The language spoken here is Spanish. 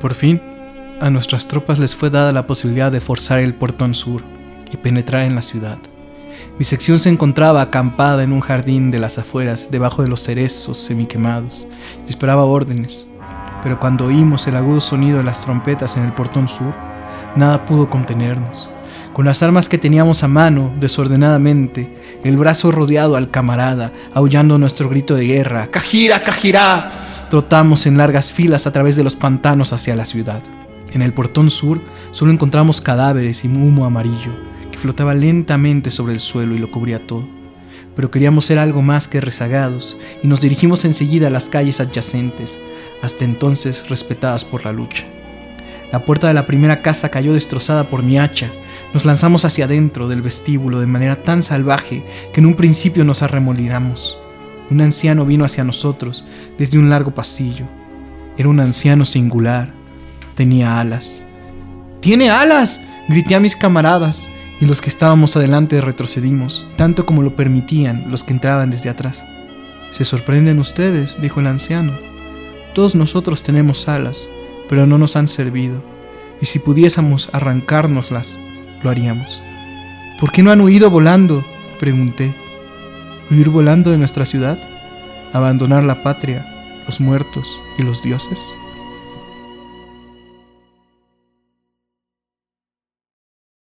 Por fin, a nuestras tropas les fue dada la posibilidad de forzar el portón sur y penetrar en la ciudad. Mi sección se encontraba acampada en un jardín de las afueras, debajo de los cerezos semiquemados, y esperaba órdenes. Pero cuando oímos el agudo sonido de las trompetas en el portón sur, nada pudo contenernos. Con las armas que teníamos a mano, desordenadamente, el brazo rodeado al camarada, aullando nuestro grito de guerra, ¡Cajira, Cajirá! Trotamos en largas filas a través de los pantanos hacia la ciudad. En el portón sur solo encontramos cadáveres y humo amarillo que flotaba lentamente sobre el suelo y lo cubría todo. Pero queríamos ser algo más que rezagados y nos dirigimos enseguida a las calles adyacentes, hasta entonces respetadas por la lucha. La puerta de la primera casa cayó destrozada por mi hacha. Nos lanzamos hacia adentro del vestíbulo de manera tan salvaje que en un principio nos arremolinamos. Un anciano vino hacia nosotros desde un largo pasillo. Era un anciano singular. Tenía alas. ¡Tiene alas! grité a mis camaradas, y los que estábamos adelante retrocedimos, tanto como lo permitían los que entraban desde atrás. Se sorprenden ustedes, dijo el anciano. Todos nosotros tenemos alas, pero no nos han servido, y si pudiésemos arrancárnoslas, lo haríamos. ¿Por qué no han huido volando? pregunté. ¿Huir volando de nuestra ciudad? ¿Abandonar la patria, los muertos y los dioses?